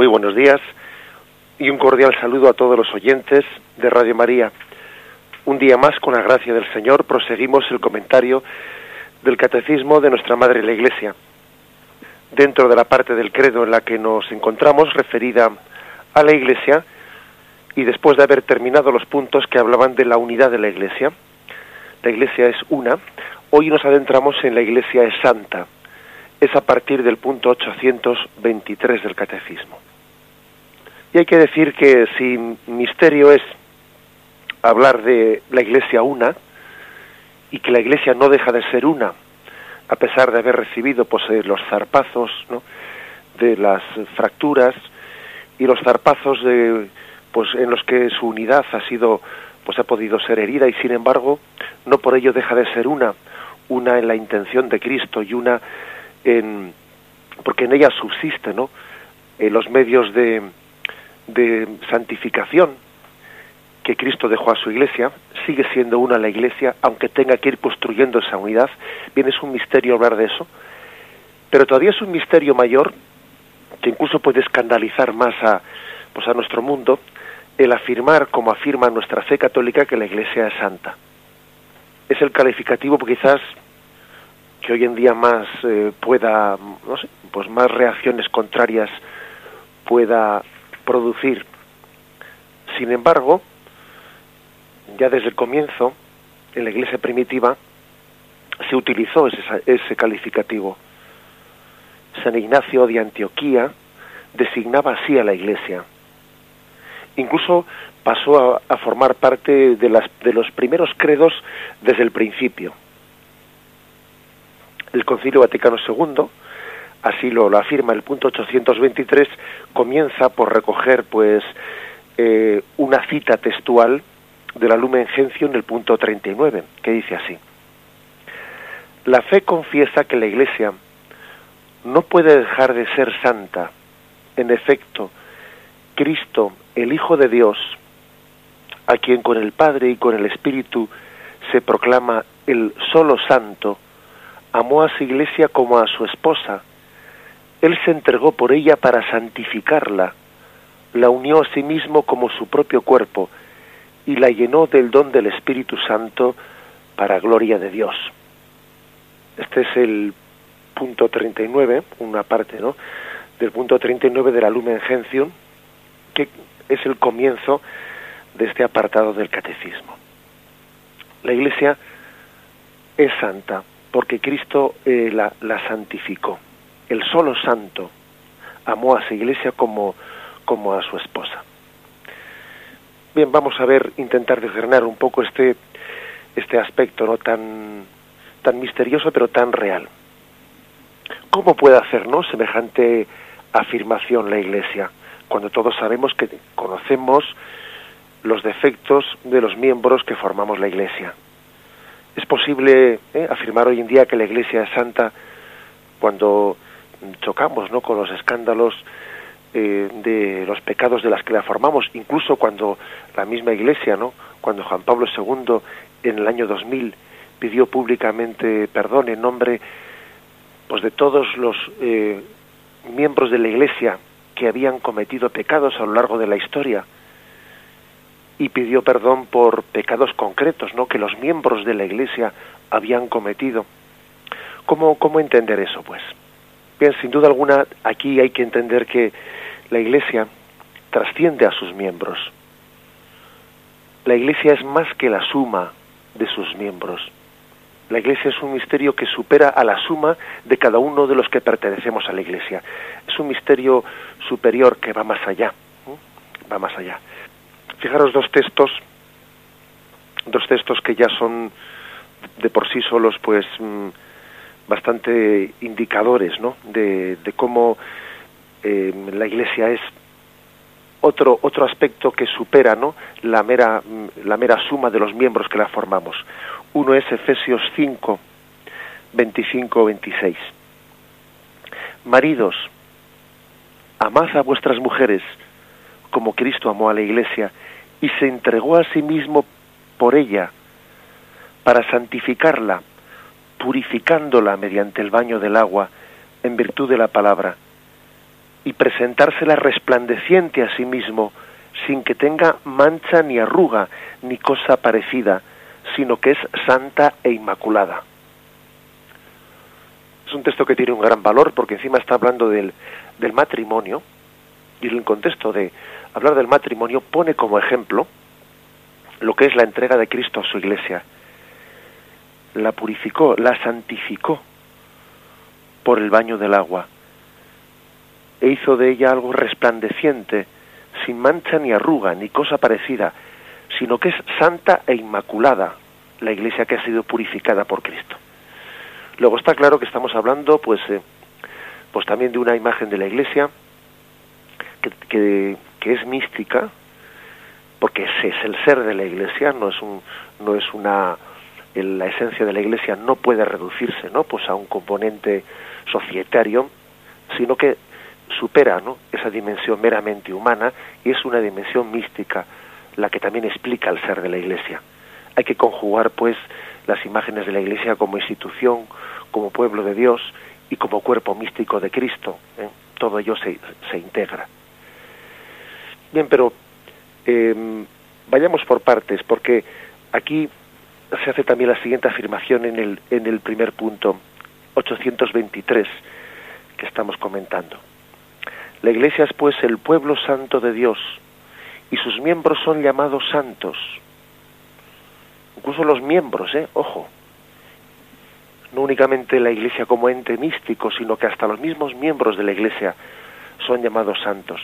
Muy buenos días y un cordial saludo a todos los oyentes de Radio María. Un día más, con la gracia del Señor, proseguimos el comentario del Catecismo de nuestra Madre la Iglesia. Dentro de la parte del credo en la que nos encontramos, referida a la Iglesia, y después de haber terminado los puntos que hablaban de la unidad de la Iglesia, la Iglesia es una, hoy nos adentramos en la Iglesia es santa es a partir del punto 823 del Catecismo. Y hay que decir que si misterio es hablar de la Iglesia una, y que la Iglesia no deja de ser una, a pesar de haber recibido pues, eh, los zarpazos de las fracturas y los zarpazos de, pues, en los que su unidad ha sido pues ha podido ser herida y sin embargo no por ello deja de ser una una en la intención de Cristo y una en, porque en ella subsiste ¿no? Eh, los medios de, de santificación que Cristo dejó a su iglesia, sigue siendo una la iglesia, aunque tenga que ir construyendo esa unidad. Bien, es un misterio hablar de eso, pero todavía es un misterio mayor que incluso puede escandalizar más a, pues a nuestro mundo el afirmar, como afirma nuestra fe católica, que la iglesia es santa. Es el calificativo quizás que hoy en día más eh, pueda, no sé, pues más reacciones contrarias pueda producir. Sin embargo, ya desde el comienzo, en la iglesia primitiva, se utilizó ese, calificativo. San Ignacio de Antioquía designaba así a la iglesia. Incluso pasó a, a formar parte de, las, de los primeros credos desde el principio el Concilio Vaticano II, así lo, afirma el punto 823, comienza por recoger pues eh, una cita textual de la Lumen Gentium en el punto 39, que dice así. La fe confiesa que la Iglesia no puede dejar de ser santa. En efecto, Cristo, el Hijo de Dios, a quien con el Padre y con el Espíritu se proclama el solo santo, amó a su iglesia como a su esposa. Él se entregó por ella para santificarla, la unió a sí mismo como su propio cuerpo y la llenó del don del Espíritu Santo para gloria de Dios. Este es el punto 39, una parte, ¿no? Del punto 39 de la Lumen Gentium, que es el comienzo de este apartado del catecismo. La Iglesia es santa, porque Cristo eh, la, la, santificó. El solo santo amó a su iglesia como, como a su esposa. Bien, vamos a ver, intentar desgranar un poco este, este aspecto no tan, tan misterioso pero tan real. ¿Cómo puede hacernos semejante afirmación la Iglesia cuando todos sabemos que conocemos los defectos de los miembros que formamos la Iglesia? Es posible eh, afirmar hoy en día que la Iglesia es santa cuando chocamos ¿no? con los escándalos eh, de los pecados de las que la formamos, incluso cuando la misma Iglesia, ¿no? cuando Juan Pablo II en el año 2000 pidió públicamente perdón en nombre pues de todos los eh, miembros de la Iglesia que habían cometido pecados a lo largo de la historia y pidió perdón por pecados concretos, ¿no? que los miembros de la Iglesia habían cometido. ¿Cómo, cómo entender eso, pues? Bien, sin duda alguna, aquí hay que entender que la Iglesia trasciende a sus miembros. La Iglesia es más que la suma de sus miembros. La Iglesia es un misterio que supera a la suma de cada uno de los que pertenecemos a la Iglesia. Es un misterio superior que va más allá. Va más allá. Fijaros dos textos, dos textos que ya son de por sí solos, pues mm, bastante indicadores, ¿no? De, cómo eh, la Iglesia es otro otro aspecto que supera, ¿no? La mera mm, la mera suma de los miembros que la formamos. Uno es Efesios 5, 25, 26. Maridos, amad a vuestras mujeres como Cristo amó a la Iglesia y se entregó a sí mismo por ella para santificarla, purificándola mediante el baño del agua en virtud de la palabra, y presentársela resplandeciente a sí mismo, sin que tenga mancha ni arruga, ni cosa parecida, sino que es santa e inmaculada. Es un texto que tiene un gran valor porque encima está hablando del, del matrimonio y en el contexto de hablar del matrimonio pone como ejemplo lo que es la entrega de Cristo a su iglesia. La purificó, la santificó por el baño del agua e hizo de ella algo resplandeciente, sin mancha ni arruga, ni cosa parecida, sino que es santa e inmaculada, la iglesia que ha sido purificada por Cristo. Luego está claro que estamos hablando, pues, eh, pues también de una imagen de la iglesia que, que, es mística, porque es el ser de la iglesia, no es un, no es una, la esencia de la iglesia no puede reducirse, ¿no? Pues a un componente societario, sino que supera ¿no? esa dimensión meramente humana y es una dimensión mística la que también explica el ser de la Iglesia. Hay que conjugar, pues, las imágenes de la Iglesia como institución, como pueblo de Dios y como cuerpo místico de Cristo. ¿eh? Todo ello se, se, integra. Bien, pero em, vayamos por partes, porque aquí se hace también la siguiente afirmación en el, en el primer punto, 823, que estamos comentando. La Iglesia es pues el pueblo santo de Dios y sus miembros son llamados santos. Incluso los miembros, ¿eh? Ojo. No únicamente la Iglesia como ente místico, sino que hasta los mismos miembros de la Iglesia son llamados santos.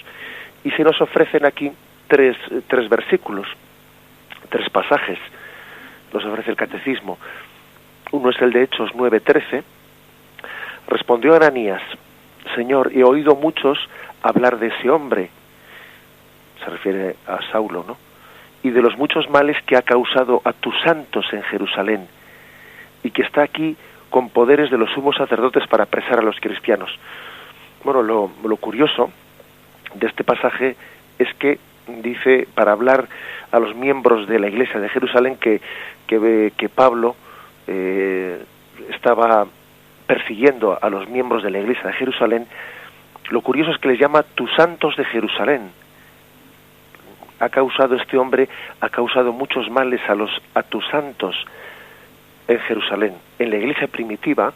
Y se nos ofrecen aquí tres, tres versículos, tres pasajes, nos ofrece el catecismo. Uno es el de Hechos 9:13. Respondió Ananías, Señor, he oído muchos hablar de ese hombre, se refiere a Saulo, ¿no? Y de los muchos males que ha causado a tus santos en Jerusalén, y que está aquí con poderes de los sumos sacerdotes para apresar a los cristianos. Bueno, lo, curioso de este pasaje es que dice para hablar a los miembros de la iglesia de Jerusalén que, que, que Pablo eh, estaba persiguiendo a los miembros de la iglesia de Jerusalén lo curioso es que les llama tus santos de Jerusalén. Ha causado este hombre, ha causado muchos males a los a tus santos en Jerusalén. En la iglesia primitiva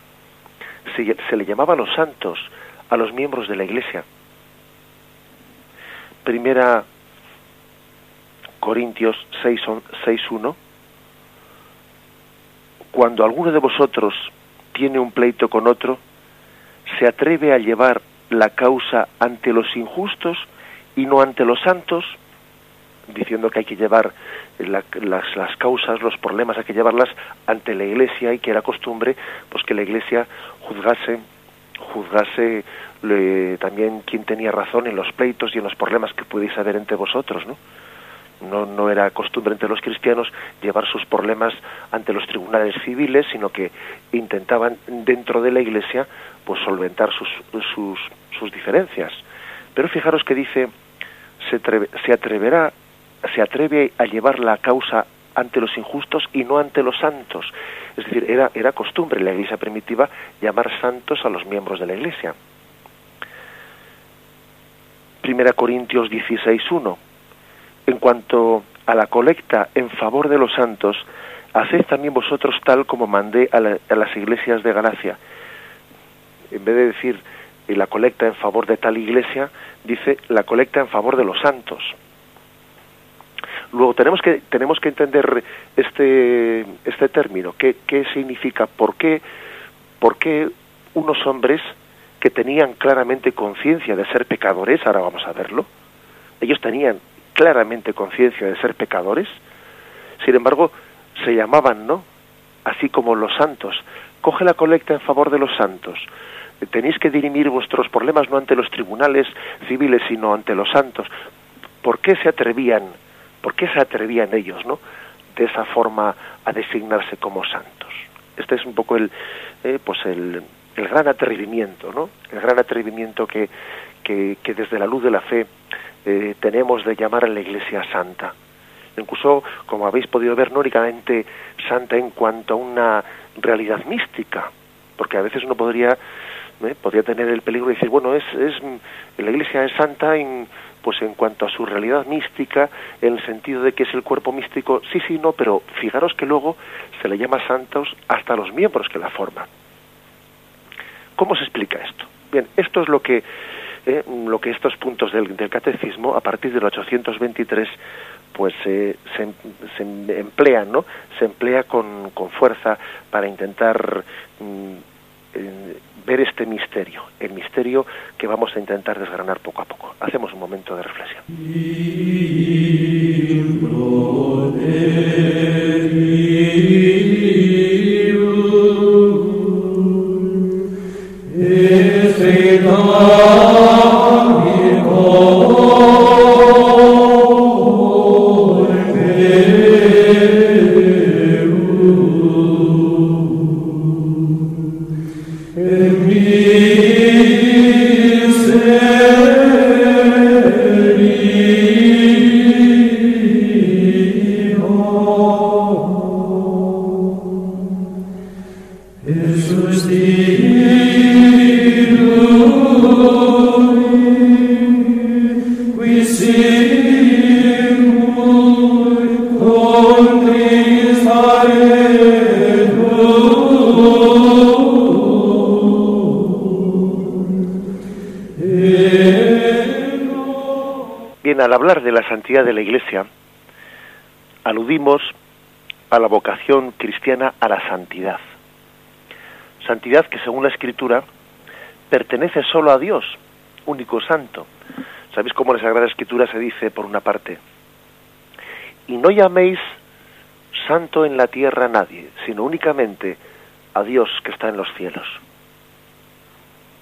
se, se le llamaba los santos a los miembros de la iglesia. Primera Corintios 6.1 Cuando alguno de vosotros tiene un pleito con otro, se atreve a llevar la causa ante los injustos y no ante los santos, diciendo que hay que llevar las, las, causas, los problemas, hay que llevarlas ante la Iglesia y que era costumbre pues que la Iglesia juzgase, juzgase también quién tenía razón en los pleitos y en los problemas que pudierais haber entre vosotros, ¿no? No, no era costumbre entre los cristianos llevar sus problemas ante los tribunales civiles, sino que intentaban dentro de la Iglesia pues solventar sus, sus, sus diferencias. Pero fijaros que dice, se, se atreverá, se atreve a llevar la causa ante los injustos y no ante los santos. Es decir, era, era costumbre en la iglesia primitiva llamar santos a los miembros de la iglesia. Primera Corintios 16.1 en cuanto a la colecta en favor de los santos, haced también vosotros tal como mandé a, las iglesias de Galacia. En vez de decir la colecta en favor de tal iglesia, dice la colecta en favor de los santos. Luego tenemos que tenemos que entender este este término, qué, qué significa, por qué por qué unos hombres que tenían claramente conciencia de ser pecadores, ahora vamos a verlo, ellos tenían claramente conciencia de ser pecadores, sin embargo, se llamaban, ¿no? Así como los santos. Coge la colecta en favor de los santos. Tenéis que dirimir vuestros problemas no ante los tribunales civiles, sino ante los santos. ¿Por qué se atrevían? ¿Por qué se atrevían ellos, no? De esa forma a designarse como santos. Este es un poco el, eh, pues el, el gran atrevimiento, ¿no? El gran atrevimiento que, que, que desde la luz de la fe eh, tenemos de llamar a la Iglesia santa. Incluso, como habéis podido ver, no únicamente santa en cuanto a una realidad mística, porque a veces uno podría ¿eh? podría tener el peligro de decir, bueno, es, es la Iglesia es santa en, pues en cuanto a su realidad mística, en el sentido de que es el cuerpo místico, sí, sí, no, pero fijaros que luego se le llama santos hasta los miembros que la forman. ¿Cómo se explica esto? Bien, esto es lo que, eh, lo que estos puntos del, catecismo, a partir del 823, pues se, se, emplean, ¿no? Se emplea con, con fuerza para intentar mm, eh, ver este misterio, el misterio que vamos a intentar desgranar poco a poco. Hacemos un momento de reflexión. Hablar de la santidad de la Iglesia, aludimos a la vocación cristiana a la santidad. Santidad que según la Escritura pertenece solo a Dios, único santo. ¿Sabéis cómo en la Sagrada Escritura se dice, por una parte, y no llaméis santo en la tierra a nadie, sino únicamente a Dios que está en los cielos?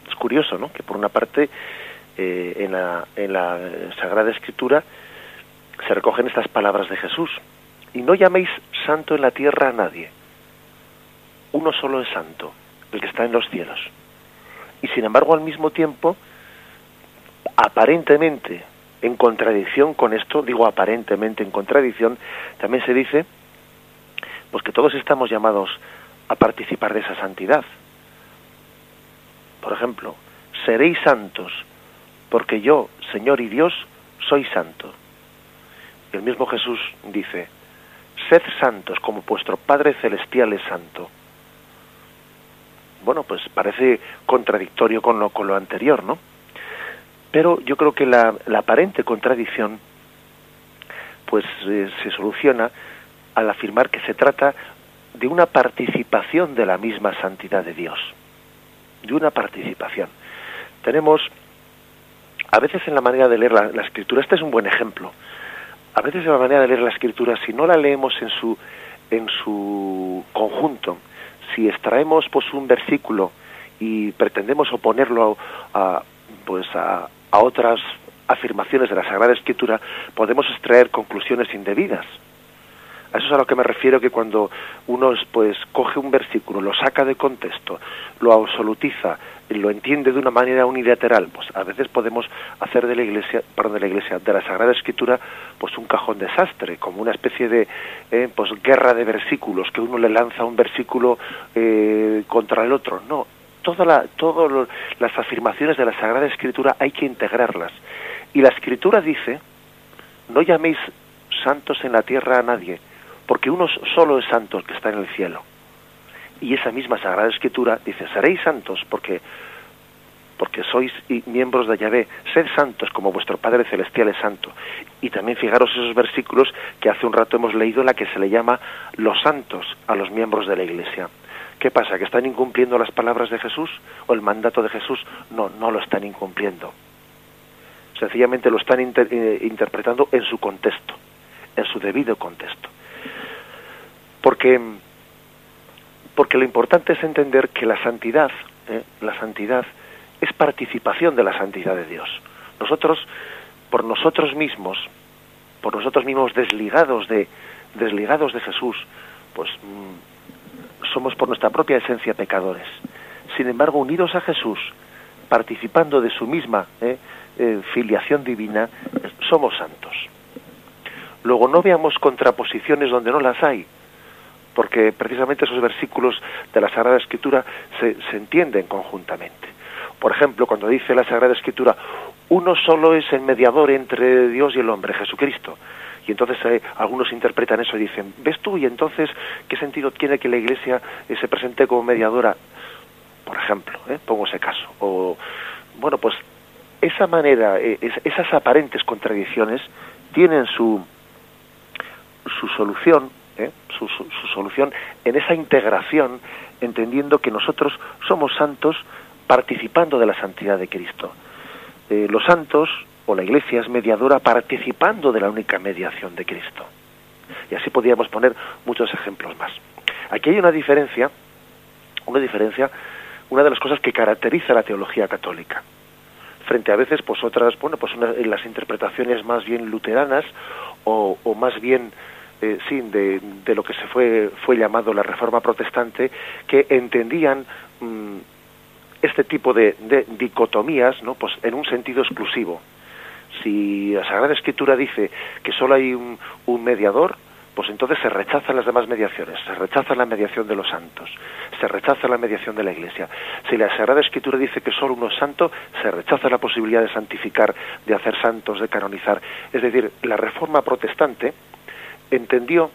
Es curioso, ¿no? Que por una parte eh, en, la, en la Sagrada Escritura se recogen estas palabras de Jesús. Y no llaméis santo en la tierra a nadie. Uno solo es santo, el que está en los cielos. Y sin embargo, al mismo tiempo, aparentemente en contradicción con esto, digo aparentemente en contradicción, también se dice pues que todos estamos llamados a participar de esa santidad. Por ejemplo, seréis santos porque yo, Señor y Dios, soy santo. El mismo Jesús dice, sed santos como vuestro Padre Celestial es santo. Bueno, pues parece contradictorio con lo, con lo anterior, ¿no? Pero yo creo que la, aparente contradicción pues eh, se soluciona al afirmar que se trata de una participación de la misma santidad de Dios, de una participación. Tenemos a veces en la manera de leer la, escritura, este es un buen ejemplo, a veces en la manera de leer la escritura, si no la leemos en su, en su conjunto, si extraemos pues un versículo y pretendemos oponerlo a, pues a, a otras afirmaciones de la Sagrada Escritura, podemos extraer conclusiones indebidas. A eso es a lo que me refiero que cuando uno pues coge un versículo, lo saca de contexto, lo absolutiza, lo entiende de una manera unilateral, pues a veces podemos hacer de la iglesia, perdón, de la iglesia, de la Sagrada Escritura, pues un cajón desastre, como una especie de eh, pues guerra de versículos, que uno le lanza un versículo eh, contra el otro. No, todas la, las afirmaciones de la Sagrada Escritura hay que integrarlas. Y la Escritura dice, no llaméis santos en la tierra a nadie, porque uno solo es santo el que está en el cielo. Y esa misma Sagrada Escritura dice, seréis santos porque porque sois miembros de Yahvé, sed santos como vuestro Padre Celestial es santo. Y también fijaros esos versículos que hace un rato hemos leído en la que se le llama los santos a los miembros de la Iglesia. ¿Qué pasa? ¿Que están incumpliendo las palabras de Jesús o el mandato de Jesús? No, no lo están incumpliendo. Sencillamente lo están eh, interpretando en su contexto, en su debido contexto. Porque porque lo importante es entender que la santidad, ¿eh? la santidad es participación de la santidad de Dios. Nosotros, por nosotros mismos, por nosotros mismos desligados de, desligados de Jesús, pues mm, somos por nuestra propia esencia pecadores. Sin embargo, unidos a Jesús, participando de su misma ¿eh? Eh, filiación divina, somos santos. Luego no veamos contraposiciones donde no las hay porque precisamente esos versículos de la Sagrada Escritura se, se entienden conjuntamente. Por ejemplo, cuando dice la Sagrada Escritura, uno solo es el mediador entre Dios y el hombre, Jesucristo. Y entonces eh, algunos interpretan eso y dicen, ¿ves tú? Y entonces, ¿qué sentido tiene que la Iglesia eh, se presente como mediadora? Por ejemplo, ¿eh? pongo ese caso. O, bueno, pues esa manera, esas aparentes contradicciones tienen su, su solución, su, su solución en esa integración, entendiendo que nosotros somos santos participando de la santidad de Cristo. los santos o la Iglesia es mediadora participando de la única mediación de Cristo. Y así podríamos poner muchos ejemplos más. Aquí hay una diferencia, una diferencia, una de las cosas que caracteriza la teología católica frente a veces pues otras bueno pues en las interpretaciones más bien luteranas o, más bien eh, sí, de, de, lo que se fue fue llamado la reforma protestante que entendían mm, este tipo de, de, dicotomías no pues en un sentido exclusivo si la Sagrada Escritura dice que solo hay un, mediador, pues entonces se rechazan las demás mediaciones, se rechaza la mediación de los santos, se rechaza la mediación de la Iglesia. Si la Sagrada Escritura dice que solo uno es santo, se rechaza la posibilidad de santificar, de hacer santos, de canonizar. Es decir, la Reforma protestante entendió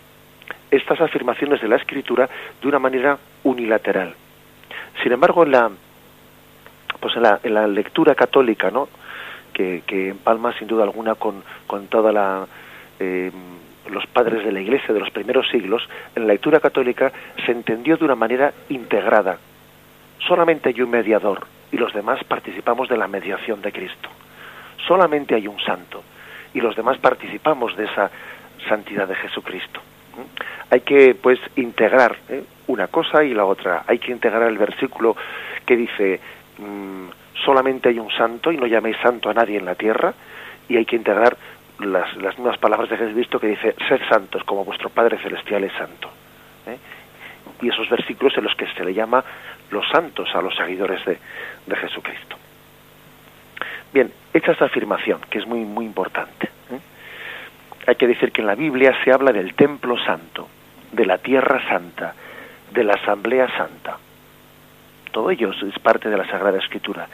estas afirmaciones de la Escritura de una manera unilateral. Sin embargo, en la, pues en la, en la lectura católica, ¿no? que, empalma sin duda alguna con, con toda eh, los padres de la Iglesia de los primeros siglos, en la lectura católica se entendió de una manera integrada. Solamente hay un mediador y los demás participamos de la mediación de Cristo. Solamente hay un santo y los demás participamos de esa santidad de Jesucristo. Hay que pues integrar ¿eh? una cosa y la otra. Hay que integrar el versículo que dice mm, solamente hay un santo y no llaméis santo a nadie en la tierra y hay que integrar las, las mismas palabras de Jesucristo que dice, sed santos como vuestro Padre Celestial es santo. ¿eh? Y esos versículos en los que se le llama los santos a los seguidores de, de Jesucristo. Bien, hecha esta afirmación, que es muy, muy importante, ¿eh? Hay que decir que en la Biblia se habla del templo santo, de la tierra santa, de la asamblea santa todo ello es parte de la Sagrada Escritura.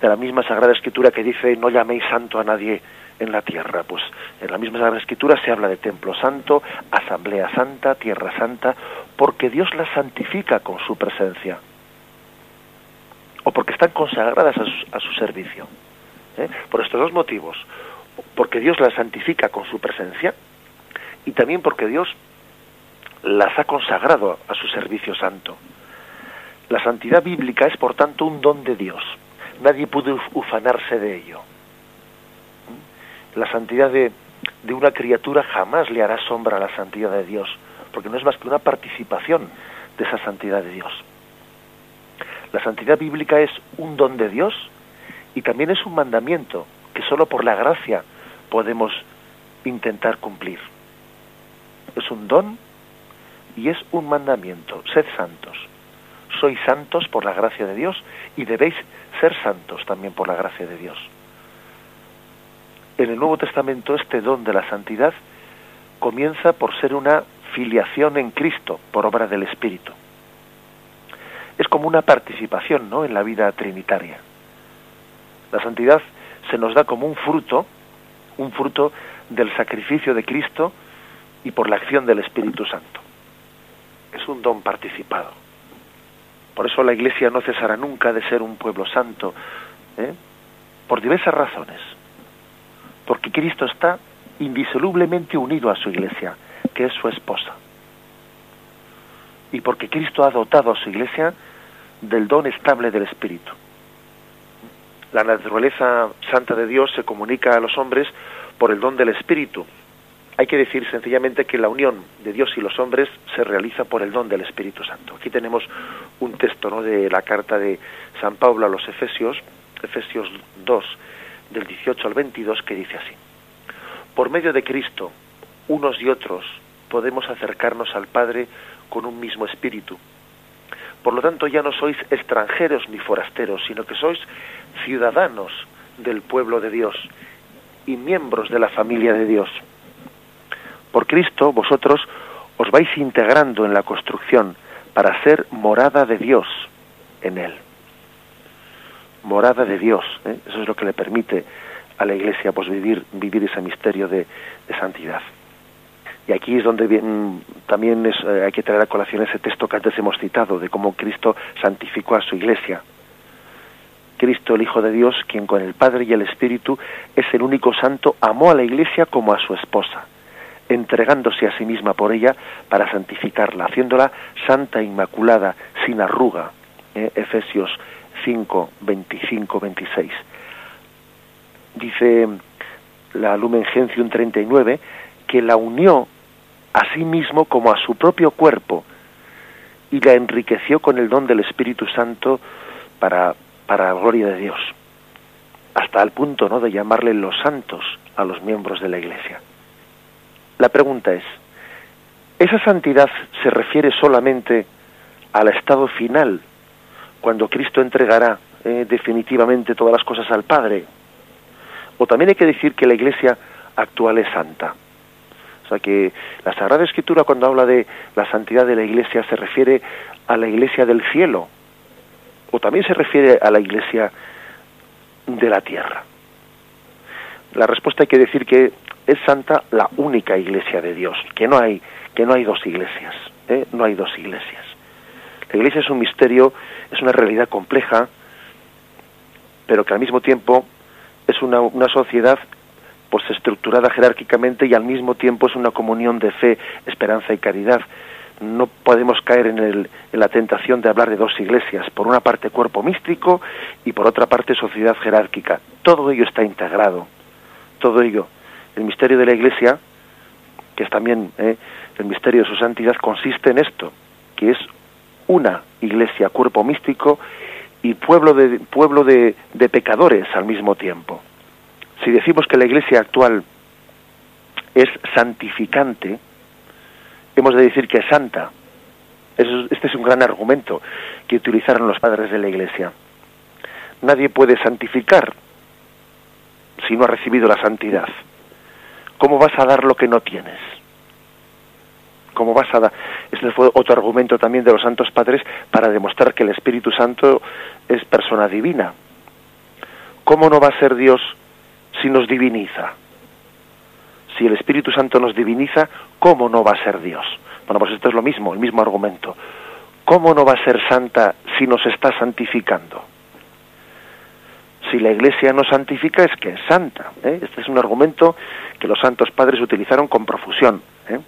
De la misma Sagrada Escritura que dice no llaméis santo a nadie en la tierra. Pues en la misma Sagrada Escritura se habla de templo santo, asamblea santa, tierra santa, porque Dios la santifica con su presencia. O porque están consagradas a su, servicio. ¿eh? Por estos dos motivos. Porque Dios las santifica con su presencia y también porque Dios las ha consagrado a su servicio santo. La santidad bíblica es, por tanto, un don de Dios. Nadie puede ufanarse de ello. La santidad de, de una criatura jamás le hará sombra a la santidad de Dios, porque no es más que una participación de esa santidad de Dios. La santidad bíblica es un don de Dios y también es un mandamiento que solo por la gracia podemos intentar cumplir. Es un don y es un mandamiento. Sed santos sois santos por la gracia de Dios y debéis ser santos también por la gracia de Dios. En el Nuevo Testamento este don de la santidad comienza por ser una filiación en Cristo por obra del Espíritu. Es como una participación ¿no? en la vida trinitaria. La santidad se nos da como un fruto, un fruto del sacrificio de Cristo y por la acción del Espíritu Santo. Es un don participado. Por eso la Iglesia no cesará nunca de ser un pueblo santo, ¿eh? por diversas razones. Porque Cristo está indisolublemente unido a su Iglesia, que es su esposa. Y porque Cristo ha dotado a su Iglesia del don estable del Espíritu. La naturaleza santa de Dios se comunica a los hombres por el don del Espíritu, hay que decir sencillamente que la unión de Dios y los hombres se realiza por el don del Espíritu Santo. Aquí tenemos un texto ¿no? de la carta de San Pablo a los Efesios, Efesios 2, del 18 al 22, que dice así. Por medio de Cristo, unos y otros podemos acercarnos al Padre con un mismo espíritu. Por lo tanto, ya no sois extranjeros ni forasteros, sino que sois ciudadanos del pueblo de Dios y miembros de la familia de Dios por Cristo vosotros os vais integrando en la construcción para ser morada de Dios en Él. morada de Dios. ¿eh? Eso es lo que le permite a la Iglesia pues vivir, vivir ese misterio de, santidad. Y aquí es donde también es, eh, hay que traer a colación ese texto que antes hemos citado, de cómo Cristo santificó a su Iglesia. Cristo, el Hijo de Dios, quien con el Padre y el Espíritu es el único santo, amó a la Iglesia como a su esposa, entregándose a sí misma por ella para santificarla, haciéndola santa, inmaculada, sin arruga. ¿eh? Efesios 5, 25, 26. Dice la Lumen Gentium 39 que la unió a sí mismo como a su propio cuerpo y la enriqueció con el don del Espíritu Santo para, para la gloria de Dios, hasta el punto ¿no? de llamarle los santos a los miembros de la Iglesia. La pregunta es, ¿esa santidad se refiere solamente al estado final cuando Cristo entregará eh, definitivamente todas las cosas al Padre. O también hay que decir que la Iglesia actual es santa. O sea que la Sagrada Escritura cuando habla de la santidad de la Iglesia se refiere a la Iglesia del cielo o también se refiere a la Iglesia de la tierra. La respuesta hay que decir que es santa la única Iglesia de Dios, que no hay que no hay dos iglesias, ¿eh? no hay dos iglesias. La Iglesia es un misterio, es una realidad compleja, pero que al mismo tiempo es una, una sociedad pues estructurada jerárquicamente y al mismo tiempo es una comunión de fe, esperanza y caridad. No podemos caer en, el, en la tentación de hablar de dos iglesias, por una parte cuerpo místico y por otra parte sociedad jerárquica. Todo ello está integrado, todo ello. El misterio de la iglesia, que es también eh, el misterio de su santidad, consiste en esto, que es una iglesia, cuerpo místico y pueblo de, pueblo de, pecadores al mismo tiempo. Si decimos que la iglesia actual es santificante, hemos de decir que es santa. Este es un gran argumento que utilizaron los padres de la iglesia. Nadie puede santificar si no ha recibido la santidad. ¿Cómo vas a dar lo que no tienes? como basada. Este fue otro argumento también de los santos padres para demostrar que el Espíritu Santo es persona divina. ¿Cómo no va a ser Dios si nos diviniza? Si el Espíritu Santo nos diviniza, ¿cómo no va a ser Dios? Bueno, pues esto es lo mismo, el mismo argumento. ¿Cómo no va a ser santa si nos está santificando? Si la Iglesia no santifica es que es santa. ¿eh? Este es un argumento que los santos padres utilizaron con profusión. ¿eh?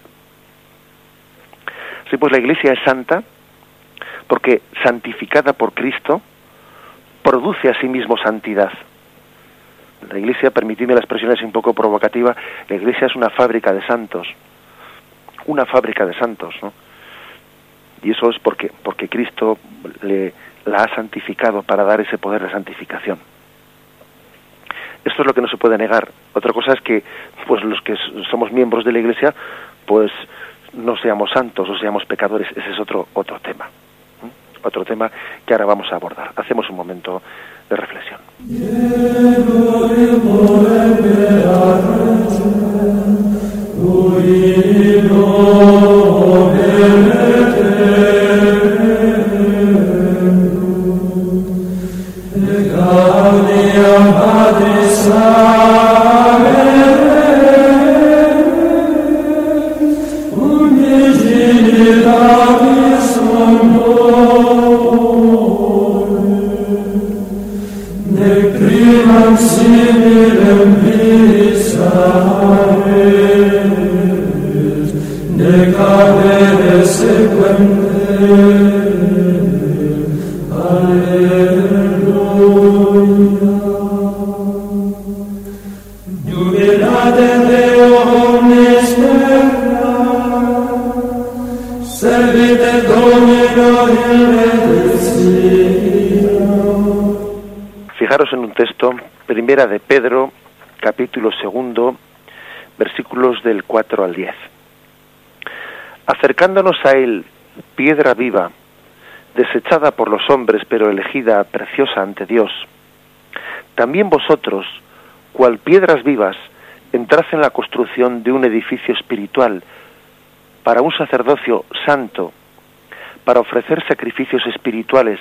Sí, pues la Iglesia es santa porque santificada por Cristo produce a sí mismo santidad. La Iglesia, permitidme la expresión es un poco provocativa, la Iglesia es una fábrica de santos, una fábrica de santos, ¿no? Y eso es porque, porque Cristo le, la ha santificado para dar ese poder de santificación. Esto es lo que no se puede negar. Otra cosa es que, pues los que somos miembros de la Iglesia, pues no seamos santos o seamos pecadores, ese es otro, otro tema. Otro tema que ahora vamos a abordar. Hacemos un momento de reflexión. De Pedro, capítulo segundo, versículos del 4 al 10. Acercándonos a él, piedra viva, desechada por los hombres, pero elegida preciosa ante Dios, también vosotros, cual piedras vivas, entrad en la construcción de un edificio espiritual para un sacerdocio santo, para ofrecer sacrificios espirituales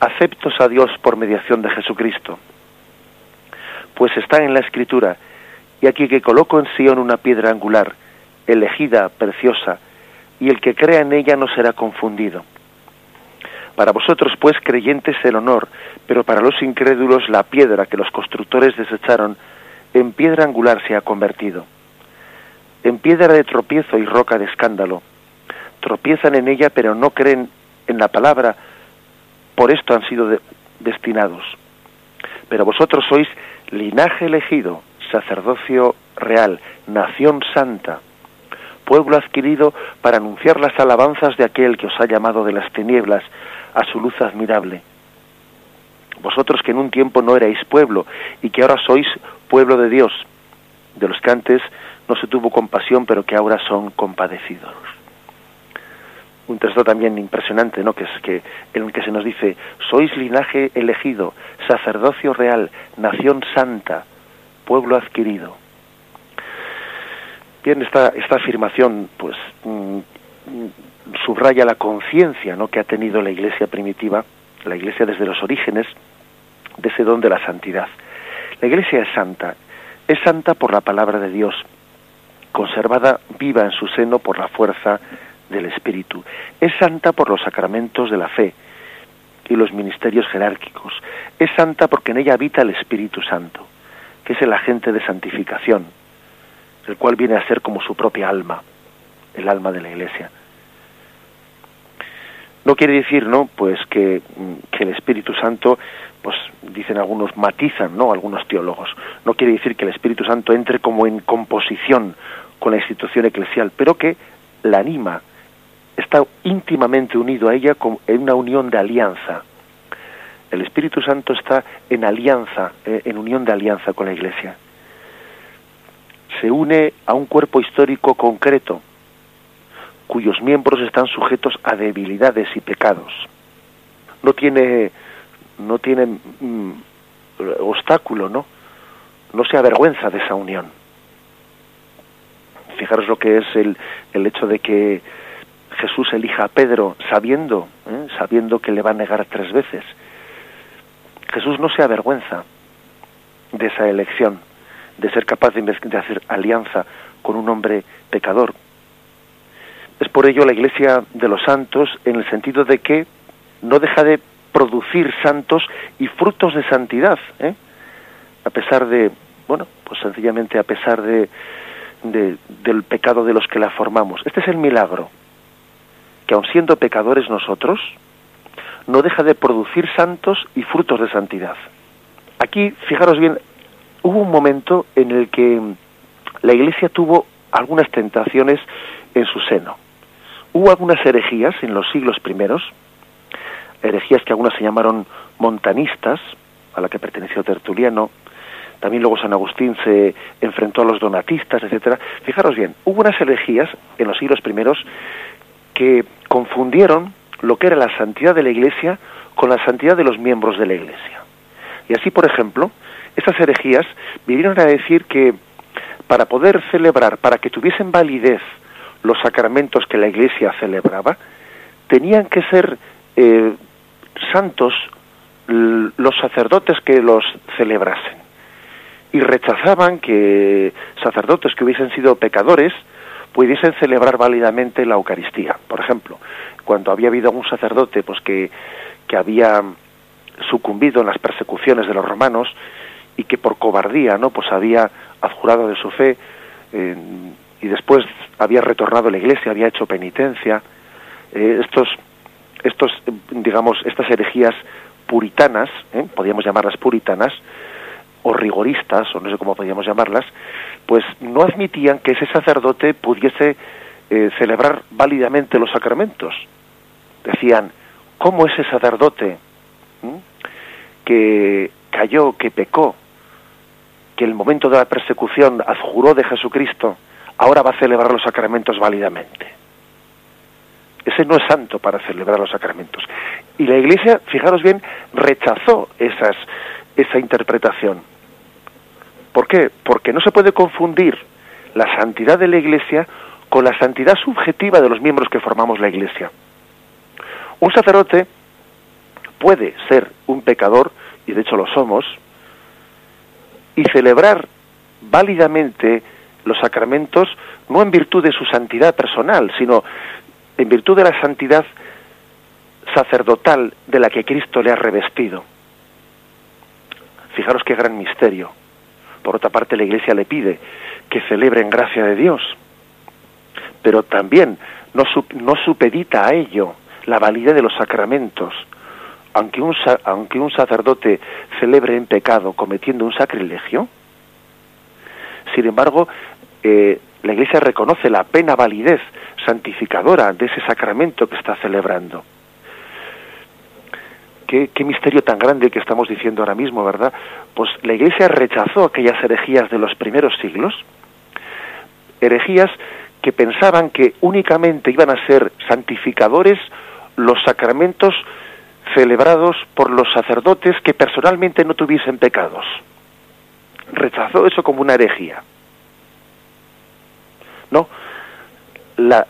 aceptos a Dios por mediación de Jesucristo. Pues está en la Escritura, y aquí que coloco en Sion una piedra angular, elegida, preciosa, y el que crea en ella no será confundido. Para vosotros, pues, creyentes el honor, pero para los incrédulos la piedra que los constructores desecharon, en piedra angular se ha convertido. En piedra de tropiezo y roca de escándalo. Tropiezan en ella, pero no creen en la palabra, por esto han sido destinados. Pero vosotros sois linaje elegido, sacerdocio real, nación santa, pueblo adquirido para anunciar las alabanzas de aquel que os ha llamado de las tinieblas a su luz admirable. Vosotros que en un tiempo no erais pueblo y que ahora sois pueblo de Dios, de los que antes no se tuvo compasión, pero que ahora son compadecidos. Un texto también impresionante, ¿no? Que es que en el que se nos dice: sois linaje elegido, sacerdocio real, nación santa, pueblo adquirido. Bien, esta, esta afirmación, pues, mm, subraya la conciencia ¿no? que ha tenido la Iglesia primitiva, la Iglesia desde los orígenes, de ese don de la santidad. La Iglesia es santa, es santa por la palabra de Dios, conservada viva en su seno por la fuerza del Espíritu. Es santa por los sacramentos de la fe y los ministerios jerárquicos. Es santa porque en ella habita el Espíritu Santo, que es el agente de santificación, el cual viene a ser como su propia alma, el alma de la Iglesia. No quiere decir, ¿no? Pues que, mm, que el Espíritu Santo, pues dicen algunos, matizan, ¿no? Algunos teólogos. No quiere decir que el Espíritu Santo entre como en composición con la institución eclesial, pero que la anima, está íntimamente unido a ella en una unión de alianza. El Espíritu Santo está en alianza, eh, en unión de alianza con la Iglesia. Se une a un cuerpo histórico concreto, cuyos miembros están sujetos a debilidades y pecados. No tiene, no tiene mm, obstáculo, ¿no? No se avergüenza de esa unión. Fijaros lo que es el, el hecho de que Jesús elija a Pedro sabiendo, ¿eh? sabiendo que le va a negar tres veces. Jesús no se avergüenza de esa elección, de ser capaz de, de hacer alianza con un hombre pecador, es por ello la Iglesia de los santos en el sentido de que no deja de producir santos y frutos de santidad, ¿eh? a pesar de, bueno, pues sencillamente a pesar de, del pecado de los que la formamos. Este es el milagro, que aun siendo pecadores nosotros, no deja de producir santos y frutos de santidad. Aquí, fijaros bien, hubo un momento en el que la Iglesia tuvo algunas tentaciones en su seno. Hubo algunas herejías en los siglos primeros, herejías que algunas se llamaron montanistas, a la que perteneció Tertuliano, también luego San Agustín se enfrentó a los donatistas, etcétera. Fijaros bien, hubo unas herejías en los siglos primeros que confundieron lo que era la santidad de la Iglesia con la santidad de los miembros de la Iglesia. Y así, por ejemplo, estas herejías vinieron a decir que para poder celebrar, para que tuviesen validez los sacramentos que la Iglesia celebraba, tenían que ser eh, santos los sacerdotes que los celebrasen. Y rechazaban que sacerdotes que hubiesen sido pecadores pudiesen celebrar válidamente la Eucaristía. Por ejemplo, cuando había habido un sacerdote pues que, que había sucumbido en las persecuciones de los romanos y que por cobardía no pues había adjurado de su fe y después había retornado a la iglesia, había hecho penitencia. Eh, estos, estos, digamos, estas herejías puritanas, ¿eh? podríamos llamarlas puritanas, o rigoristas, o no sé cómo podríamos llamarlas, pues no admitían que ese sacerdote pudiese eh, celebrar válidamente los sacramentos. Decían, ¿cómo ese sacerdote que cayó, que pecó, que en el momento de la persecución adjuró de Jesucristo, ahora va a celebrar los sacramentos válidamente. Ese no es santo para celebrar los sacramentos. Y la Iglesia, fijaros bien, rechazó esas, esa interpretación. ¿Por qué? Porque no se puede confundir la santidad de la Iglesia con la santidad subjetiva de los miembros que formamos la Iglesia. Un sacerdote puede ser un pecador, y de hecho lo somos, y celebrar válidamente los sacramentos no en virtud de su santidad personal, sino en virtud de la santidad sacerdotal de la que Cristo le ha revestido. Fijaros qué gran misterio. Por otra parte, la Iglesia le pide que celebre en gracia de Dios, pero también no, no supedita a ello la validez de los sacramentos. Aunque un, aunque un sacerdote celebre en pecado cometiendo un sacrilegio, sin embargo, eh, la Iglesia reconoce la plena validez santificadora de ese sacramento que está celebrando. Qué, misterio tan grande que estamos diciendo ahora mismo, ¿verdad? Pues la Iglesia rechazó aquellas herejías de los primeros siglos, herejías que pensaban que únicamente iban a ser santificadores los sacramentos celebrados por los sacerdotes que personalmente no tuviesen pecados. Rechazó eso como una herejía. No, la,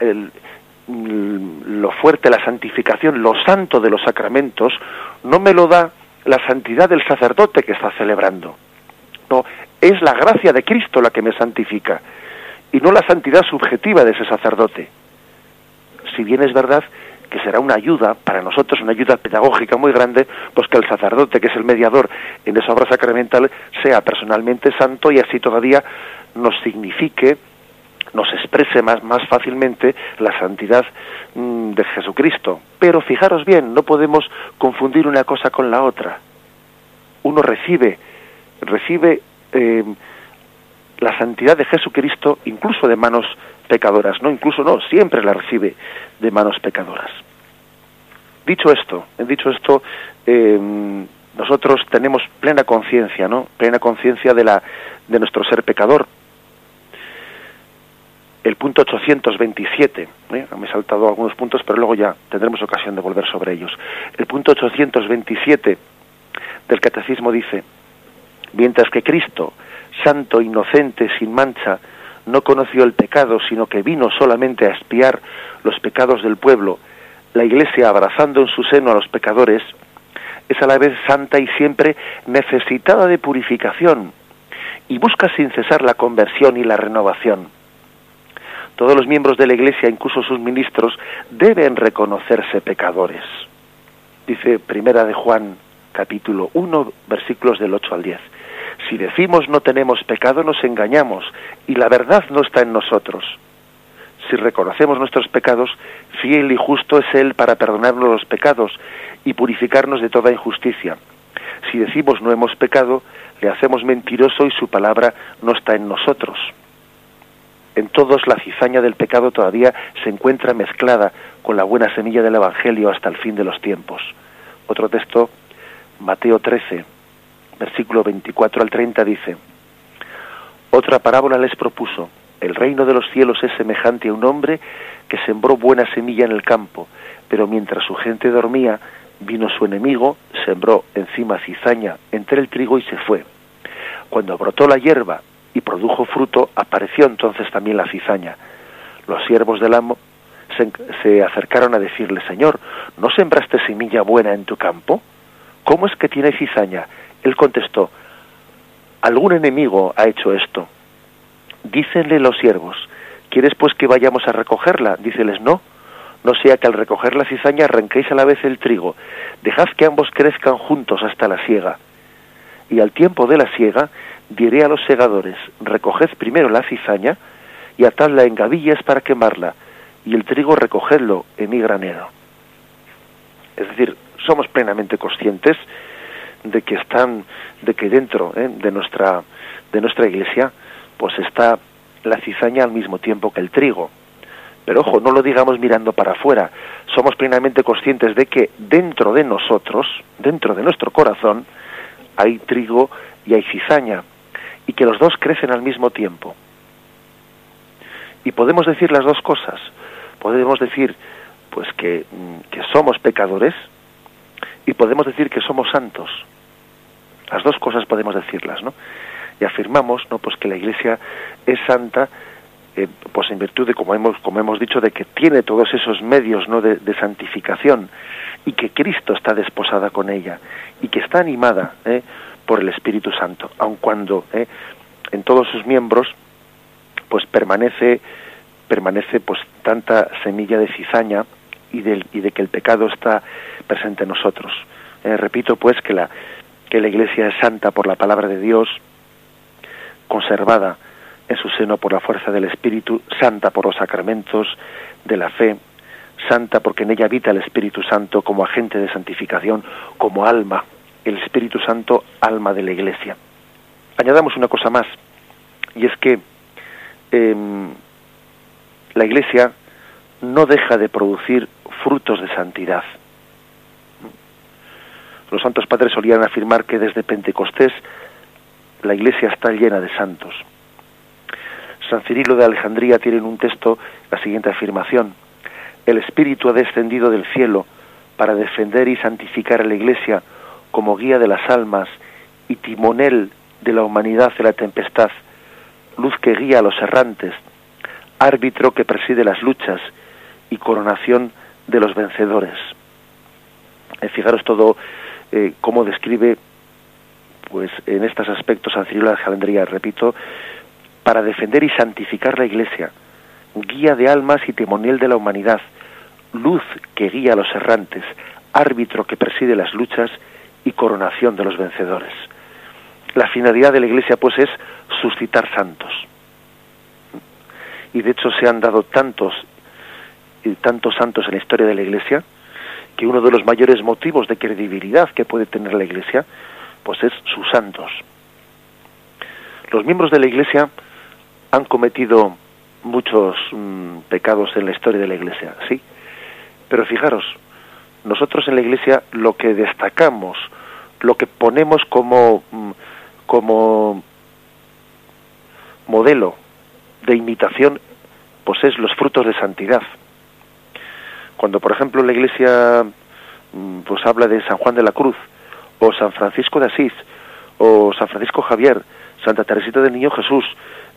lo fuerte, la santificación, lo santo de los sacramentos, no me lo da la santidad del sacerdote que está celebrando. No, es la gracia de Cristo la que me santifica y no la santidad subjetiva de ese sacerdote. Si bien es verdad que será una ayuda para nosotros, una ayuda pedagógica muy grande, pues que el sacerdote, que es el mediador en esa obra sacramental, sea personalmente santo y así todavía nos signifique, nos exprese más, más fácilmente la santidad mm, de Jesucristo. Pero fijaros bien, no podemos confundir una cosa con la otra. Uno recibe, recibe eh, la santidad de Jesucristo incluso de manos pecadoras, no, incluso no, siempre la recibe de manos pecadoras. Dicho esto, dicho esto, em, nosotros tenemos plena conciencia, ¿no? Plena conciencia de la de nuestro ser pecador. El punto 827, ¿eh? me he saltado algunos puntos, pero luego ya tendremos ocasión de volver sobre ellos. El punto 827 del catecismo dice, mientras que Cristo santo, inocente, sin mancha, no conoció el pecado, sino que vino solamente a expiar los pecados del pueblo, la Iglesia, abrazando en su seno a los pecadores, es a la vez santa y siempre necesitada de purificación, y busca sin cesar la conversión y la renovación. Todos los miembros de la Iglesia, incluso sus ministros, deben reconocerse pecadores. Dice Primera de Juan, capítulo 1, versículos del 8 al 10. Si decimos no tenemos pecado, nos engañamos y la verdad no está en nosotros. Si reconocemos nuestros pecados, fiel y justo es Él para perdonarnos los pecados y purificarnos de toda injusticia. Si decimos no hemos pecado, le hacemos mentiroso y su palabra no está en nosotros. En todos la cizaña del pecado todavía se encuentra mezclada con la buena semilla del Evangelio hasta el fin de los tiempos. Otro texto, Mateo 13, versículo 24 al 30 dice, Otra parábola les propuso, el reino de los cielos es semejante a un hombre que sembró buena semilla en el campo, pero mientras su gente dormía, vino su enemigo, sembró encima cizaña entre el trigo y se fue. Cuando brotó la hierba y produjo fruto, apareció entonces también la cizaña. Los siervos del amo se, acercaron a decirle, Señor, ¿no sembraste semilla buena en tu campo? ¿Cómo es que tiene cizaña? Él contestó, algún enemigo ha hecho esto. Dícenle los siervos, ¿quieres pues que vayamos a recogerla? Díceles, no, no sea que al recoger la cizaña arranquéis a la vez el trigo, dejad que ambos crezcan juntos hasta la siega. Y al tiempo de la siega diré a los segadores, recoged primero la cizaña y atadla en gavillas para quemarla, y el trigo recogedlo en mi granero. Es decir, somos plenamente conscientes de que están, de que dentro ¿eh? de nuestra de nuestra iglesia, pues está la cizaña al mismo tiempo que el trigo. Pero ojo, no lo digamos mirando para afuera. Somos plenamente conscientes de que dentro de nosotros, dentro de nuestro corazón, hay trigo y hay cizaña, y que los dos crecen al mismo tiempo. Y podemos decir las dos cosas. Podemos decir, pues que, mm, que somos pecadores, y podemos decir que somos santos. Las dos cosas podemos decirlas, ¿no? Y afirmamos, ¿no? Pues que la Iglesia es santa eh, pues en virtud de, como hemos, como hemos dicho, de que tiene todos esos medios ¿no? de, santificación y que Cristo está desposada con ella y que está animada ¿eh? por el Espíritu Santo, aun cuando ¿eh? en todos sus miembros pues permanece permanece pues tanta semilla de cizaña y de, y de que el pecado está presente en nosotros. repito pues que la que la Iglesia es santa por la palabra de Dios, conservada en su seno por la fuerza del Espíritu, santa por los sacramentos de la fe, santa porque en ella habita el Espíritu Santo como agente de santificación, como alma, el Espíritu Santo, alma de la Iglesia. Añadamos una cosa más, y es que em, la Iglesia no deja de producir frutos de santidad. Los santos padres solían afirmar que desde Pentecostés la Iglesia está llena de santos. San Cirilo de Alejandría tiene en un texto la siguiente afirmación. El Espíritu ha descendido del cielo para defender y santificar a la Iglesia como guía de las almas y timonel de la humanidad de la tempestad, luz que guía a los errantes, árbitro que preside las luchas y coronación de los vencedores. Eh, fijaros todo eh, cómo describe, pues en estos aspectos San Cirilo de Alejandría, repito, para defender y santificar la Iglesia, guía de almas y timoniel de la humanidad, luz que guía a los errantes, árbitro que preside las luchas y coronación de los vencedores. La finalidad de la Iglesia, pues, es suscitar santos. Y de hecho se han dado tantos y tantos santos en la historia de la Iglesia que uno de los mayores motivos de credibilidad que puede tener la Iglesia, pues es sus santos. Los miembros de la Iglesia han cometido muchos mm, pecados en la historia de la Iglesia, sí. Pero fijaros, nosotros en la Iglesia lo que destacamos, lo que ponemos como, mm, como modelo de imitación, pues es los frutos de santidad. Cuando, por ejemplo, la Iglesia mm, pues habla de San Juan de la Cruz, o San Francisco de Asís, o San Francisco Javier, Santa Teresita del Niño Jesús,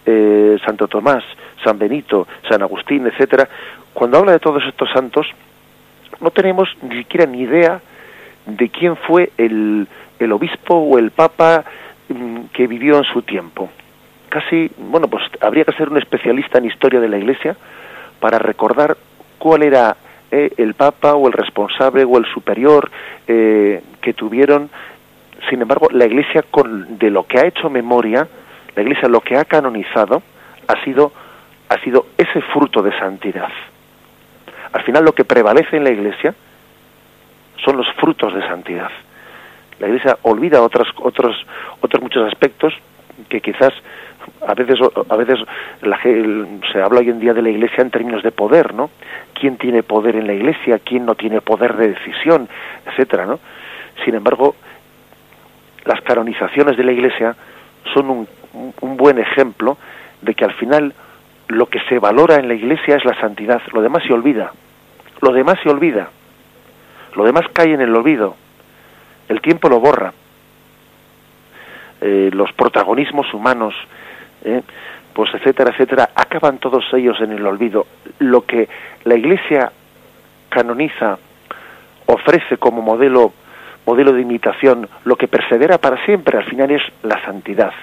eh, Santo Tomás, San Benito, San Agustín, etcétera, cuando habla de todos estos santos, no tenemos ni siquiera ni idea de quién fue el, el obispo o el papa mm, que vivió en su tiempo. Casi, bueno, pues habría que ser un especialista en historia de la Iglesia para recordar cuál era eh, el papa o el responsable o el superior eh, que tuvieron. Sin embargo, la Iglesia, con, de lo que ha hecho memoria, la Iglesia lo que ha canonizado ha sido, ha sido ese fruto de santidad. Al final lo que prevalece en la Iglesia son los frutos de santidad. La Iglesia olvida otros, otros, otros muchos aspectos que quizás a veces a veces se habla hoy en día de la iglesia en términos de poder no quién tiene poder en la iglesia quién no tiene poder de decisión etcétera no sin embargo las canonizaciones de la iglesia son un, un buen ejemplo de que al final lo que se valora en la iglesia es la santidad, lo demás se olvida, lo demás se olvida, lo demás cae en el olvido, el tiempo lo borra, eh, los protagonismos humanos, eh, pues etcétera, etcétera, acaban todos ellos en el olvido. Lo que la iglesia canoniza, ofrece como modelo, modelo de imitación, lo que persevera para siempre al final es la santidad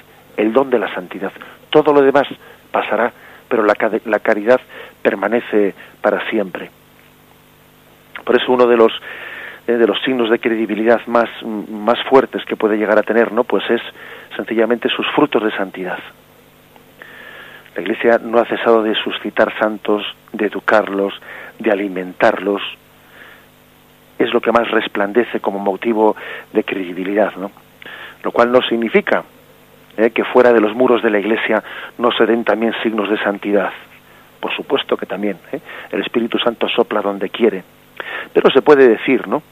el don de la santidad. Todo lo demás pasará, pero la, caridad permanece para siempre. Por eso uno de los eh, de los signos de credibilidad más, más fuertes que puede llegar a tener, ¿no? Pues es sencillamente sus frutos de santidad. La Iglesia no ha cesado de suscitar santos, de educarlos, de alimentarlos. Es lo que más resplandece como motivo de credibilidad, ¿no? Lo cual no significa ¿eh? que fuera de los muros de la iglesia no se den también signos de santidad. Por supuesto que también. ¿eh? El Espíritu Santo sopla donde quiere. Pero se puede decir, ¿no?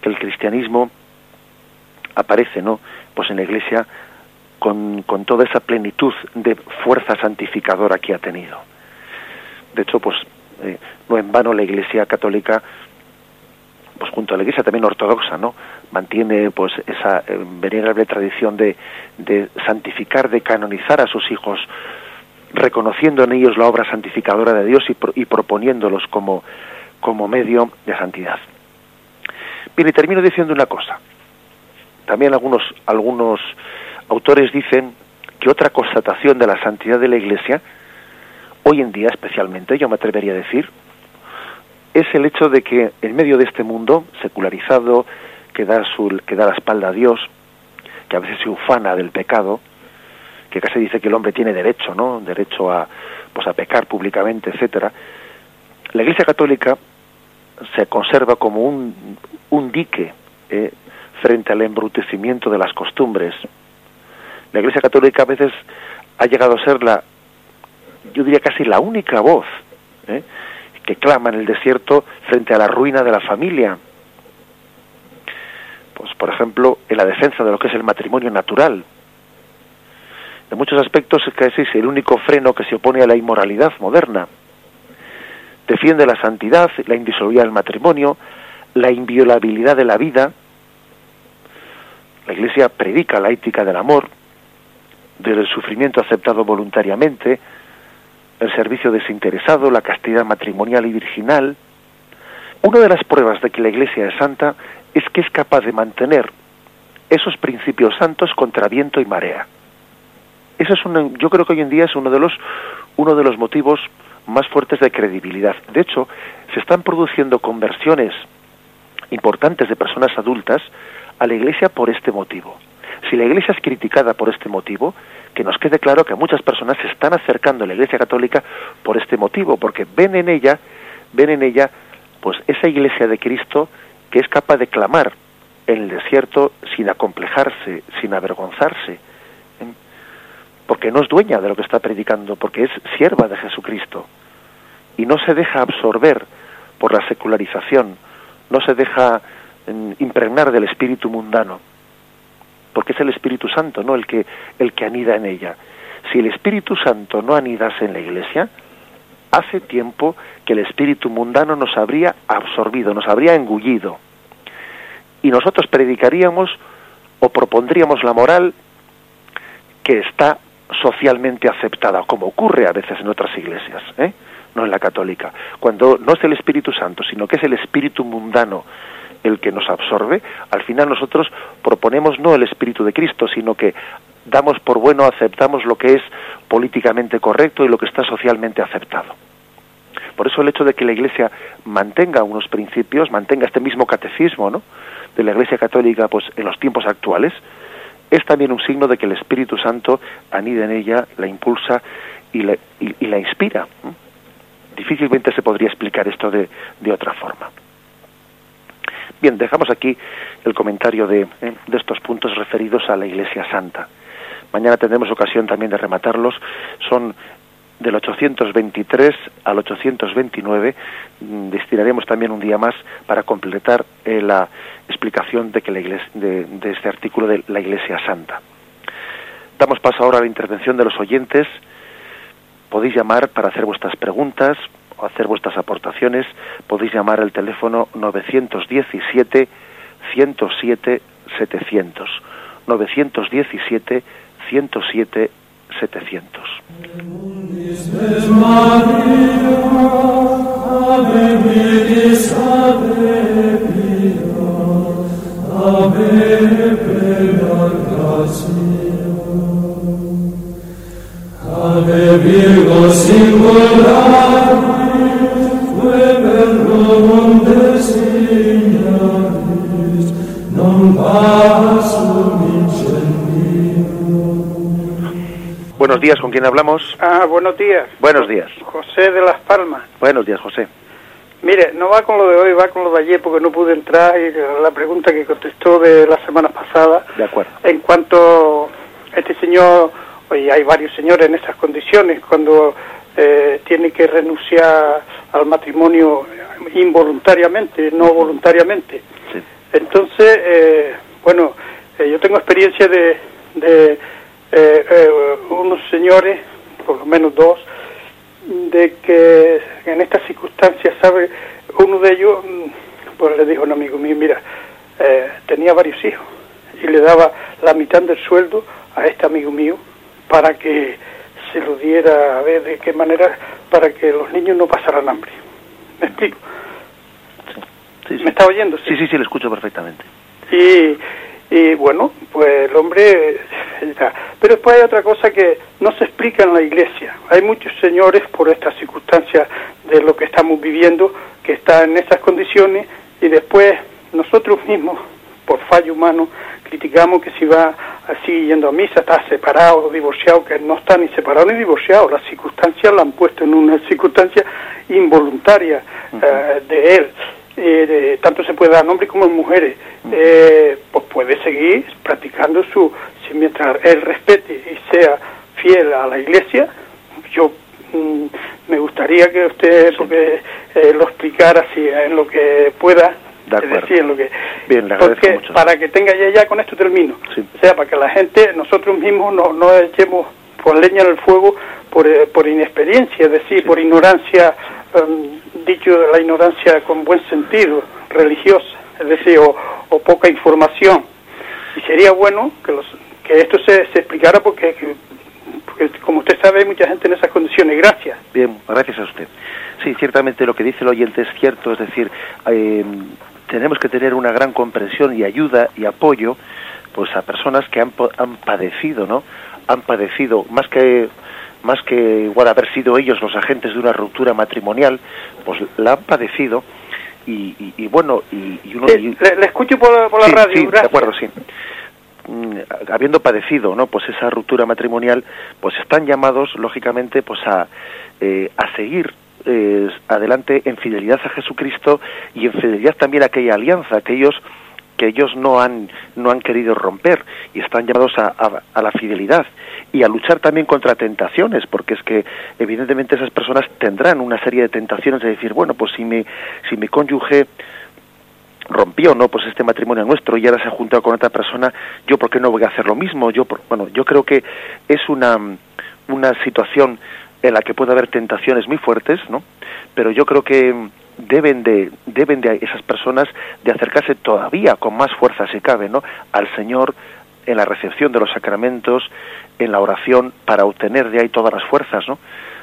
Que el cristianismo aparece, ¿no? Pues en la iglesia con, con toda esa plenitud de fuerza santificadora que ha tenido. De hecho, pues eh, no en vano la Iglesia Católica pues junto a la iglesia también ortodoxa, ¿no? Mantiene pues esa eh, venerable tradición de, de santificar, de canonizar a sus hijos reconociendo en ellos la obra santificadora de Dios y, proponiéndolos como, como medio de santidad. Bien, y termino diciendo una cosa. También algunos, algunos autores dicen que otra constatación de la santidad de la Iglesia, hoy en día especialmente, yo me atrevería a decir, es el hecho de que en medio de este mundo secularizado, que da, su, que da la espalda a Dios, que a veces se ufana del pecado, que casi dice que el hombre tiene derecho, ¿no? Derecho a, pues a pecar públicamente, etcétera. La Iglesia Católica se conserva como un, un dique eh, frente al embrutecimiento de las costumbres. La Iglesia Católica a veces ha llegado a ser la, yo diría casi la única voz ¿eh? Que clama en el desierto frente a la ruina de la familia. Pues, por ejemplo, en la defensa de lo que es el matrimonio natural. En muchos aspectos es casi el único freno que se opone a la inmoralidad moderna. Defiende la santidad, la indisolubilidad del matrimonio, la inviolabilidad de la vida. La Iglesia predica la ética del amor, del sufrimiento aceptado voluntariamente, el servicio desinteresado, la castidad matrimonial y virginal. Una de las pruebas de que la Iglesia es santa es que es capaz de mantener esos principios santos contra viento y marea. Eso es un, yo creo que hoy en día es uno de los uno de los motivos más fuertes de credibilidad. De hecho, se están produciendo conversiones importantes de personas adultas a la Iglesia por este motivo. Si la Iglesia es criticada por este motivo, que nos quede claro que muchas personas se están acercando a la Iglesia Católica por este motivo, porque ven en ella, ven en ella, pues esa Iglesia de Cristo que es capaz de clamar en el desierto sin acomplejarse, sin avergonzarse, ¿eh? porque no es dueña de lo que está predicando, porque es sierva de Jesucristo y no se deja absorber por la secularización, no se deja mm, impregnar del espíritu mundano porque es el Espíritu Santo, no el que el que anida en ella. Si el Espíritu Santo no anidase en la Iglesia, hace tiempo que el espíritu mundano nos habría absorbido, nos habría engullido. Y nosotros predicaríamos o propondríamos la moral que está socialmente aceptada, como ocurre a veces en otras iglesias, ¿eh? no en la católica. Cuando no es el Espíritu Santo, sino que es el espíritu mundano el que nos absorbe, al final nosotros proponemos no el Espíritu de Cristo, sino que damos por bueno, aceptamos lo que es políticamente correcto y lo que está socialmente aceptado. Por eso el hecho de que la Iglesia mantenga unos principios, mantenga este mismo catecismo ¿no? de la Iglesia Católica pues, en los tiempos actuales, es también un signo de que el Espíritu Santo anida en ella, la impulsa y la, y, la inspira. Difícilmente se podría explicar esto de, de otra forma. Bien, dejamos aquí el comentario de, eh, de estos puntos referidos a la Iglesia Santa. Mañana tendremos ocasión también de rematarlos. Son del 823 al 829 mm, destinaremos también un día más para completar eh, la explicación de que la iglesia, de, este artículo de la Iglesia Santa. Damos paso ahora a la intervención de los oyentes. Podéis llamar para hacer vuestras preguntas, hacer vuestras aportaciones, podéis llamar al teléfono 917 107 700. 917 107 700. Ave Virgo singular Buenos días, ¿con quién hablamos? Ah, buenos días. Buenos días. José de Las Palmas. Buenos días, José. Mire, no va con lo de hoy, va con lo de ayer porque no pude entrar y la pregunta que contestó de la semana pasada. De acuerdo. En cuanto a este señor, hoy hay varios señores en estas condiciones, cuando eh, tiene que renunciar al matrimonio involuntariamente, no voluntariamente. Entonces, eh, bueno, eh, yo tengo experiencia de, de unos señores, por lo menos dos, de que en estas circunstancias, ¿sabe? Uno de ellos, mm, pues le dijo a un amigo mío, mira, tenía varios hijos y le daba la mitad del sueldo a este amigo mío para que se lo diera a ver de qué manera para que los niños no pasaran hambre. ¿Me explico? ¿Me está oyendo? Sí, sí, sí, le escucho perfectamente. Y, y bueno, pues el hombre... Pero después hay otra cosa que no se explica en la iglesia. Hay muchos señores, por estas circunstancias de lo que estamos viviendo, que están en esas condiciones y después nosotros mismos, por fallo humano, criticamos que si va así yendo a misa está separado divorciado, que no está ni separado ni divorciado. Las circunstancias la han puesto en una circunstancia involuntaria eh, de él. Eh, tanto se puede dar en hombres como en mujeres, eh, pues puede seguir practicando su, si mientras él respete y sea fiel a la iglesia, yo mm, me gustaría que usted porque, lo explicara así en lo que pueda decir, lo que, Bien, le porque mucho. para que tenga ya, ya con esto termino, o sea, para que la gente, nosotros mismos no, no echemos por leña en el fuego por, eh, por inexperiencia, es decir, por ignorancia, um, dicho la ignorancia con buen sentido, religiosa, es decir, o, o poca información. Y sería bueno que, los, que esto se, se explicara porque, porque, como usted sabe, hay mucha gente en esas condiciones. Gracias. Bien, gracias a usted. Sí, ciertamente lo que dice el oyente es cierto, es decir, eh, tenemos que tener una gran comprensión y ayuda y apoyo pues a personas que han, han padecido, ¿no? Han padecido más que más que igual haber sido ellos los agentes de una ruptura matrimonial, pues la han padecido y, y, y bueno, y, y uno... Sí, le, le, escucho por, por la sí, radio. Sí, gracias. de acuerdo, sí. Mm, habiendo padecido, ¿no? Pues esa ruptura matrimonial, pues están llamados, lógicamente, pues a, eh, a seguir eh, adelante en fidelidad a Jesucristo y en fidelidad también a aquella alianza que ellos que ellos no han no han querido romper y están llamados a, a, la fidelidad y a luchar también contra tentaciones porque es que evidentemente esas personas tendrán una serie de tentaciones de decir bueno pues si mi si mi cónyuge rompió no pues este matrimonio nuestro y ahora se ha juntado con otra persona yo por qué no voy a hacer lo mismo yo por, bueno yo creo que es una una situación en la que puede haber tentaciones muy fuertes, ¿no? Pero yo creo que deben de deben de esas personas de acercarse todavía con más fuerza si cabe, ¿no? al Señor en la recepción de los sacramentos, en la oración para obtener de ahí todas las fuerzas, ¿no?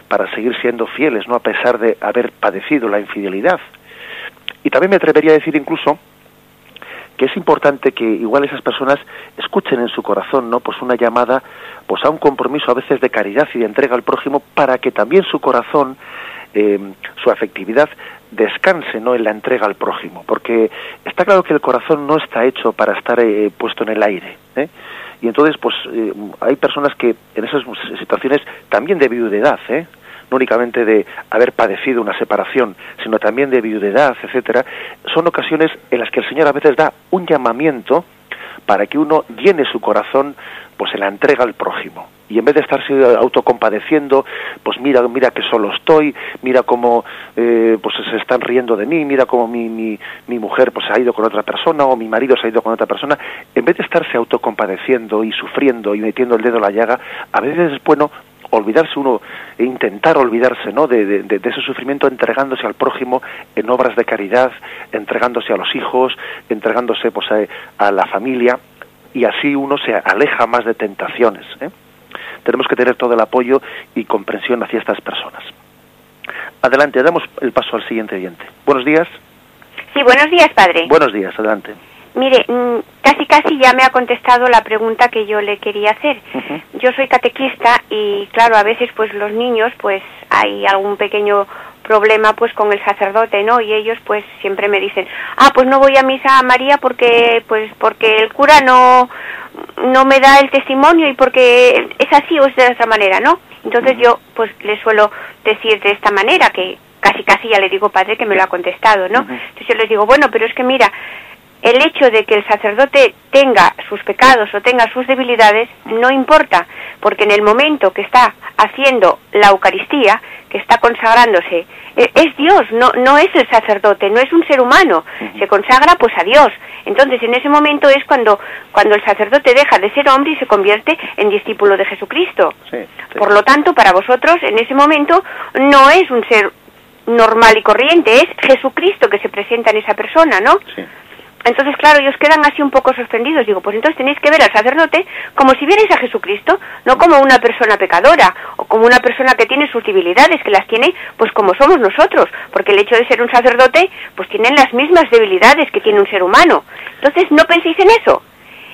Para seguir siendo fieles, ¿no? A pesar de haber padecido la infidelidad. Y también me atrevería a decir incluso que es importante que igual esas personas escuchen en su corazón, ¿no? Pues una llamada, pues a un compromiso a veces de caridad y de entrega al prójimo para que también su corazón, eh, su afectividad descanse, ¿no? En la entrega al prójimo, porque está claro que el corazón no está hecho para estar eh, puesto en el aire, ¿eh? Y entonces, pues eh, hay personas que en esas situaciones también de viudedad, ¿eh? No únicamente de haber padecido una separación, sino también de viudedad, etcétera, son ocasiones en las que el Señor a veces da un llamamiento para que uno llene su corazón pues en la entrega al prójimo. Y en vez de estarse autocompadeciendo pues mira mira que solo estoy mira cómo eh, pues se están riendo de mí mira cómo mi, mi, mujer pues ha ido con otra persona o mi marido se ha ido con otra persona en vez de estarse autocompadeciendo y sufriendo y metiendo el dedo en la llaga a veces es bueno olvidarse uno e intentar olvidarse no de, de, de, ese sufrimiento entregándose al prójimo en obras de caridad entregándose a los hijos entregándose pues a, a la familia y así uno se aleja más de tentaciones ¿eh? tenemos que tener todo el apoyo y comprensión hacia estas personas. Adelante damos el paso al siguiente oyente. Buenos días. Sí buenos días padre. Buenos días adelante Mire, mm, casi casi ya me ha contestado la pregunta que yo le quería hacer. Uh -huh. Yo soy catequista y claro, a veces pues los niños pues hay algún pequeño problema pues con el sacerdote, ¿no? Y ellos pues siempre me dicen, "Ah, pues no voy a misa a María porque pues porque el cura no no me da el testimonio y porque es así o es de otra manera, ¿no?" Entonces yo pues le suelo decir de esta manera que casi casi ya le digo, "Padre, que me lo ha contestado", ¿no? Entonces yo les digo, "Bueno, pero es que mira, el hecho de que el sacerdote tenga sus pecados o tenga sus debilidades no importa, porque en el momento que está haciendo la Eucaristía, que está consagrándose, es Dios, no, no es el sacerdote, no es un ser humano, se consagra pues a Dios. Entonces en ese momento es cuando, cuando el sacerdote deja de ser hombre y se convierte en discípulo de Jesucristo. Sí, sí. Por lo tanto, para vosotros en ese momento no es un ser normal y corriente, es Jesucristo que se presenta en esa persona, ¿no? Sí. Entonces, claro, ellos quedan así un poco sorprendidos. Digo, pues entonces tenéis que ver al sacerdote como si vierais a Jesucristo, no como una persona pecadora o como una persona que tiene sus debilidades, que las tiene pues como somos nosotros, porque el hecho de ser un sacerdote pues tienen las mismas debilidades que tiene un ser humano. Entonces, no penséis en eso.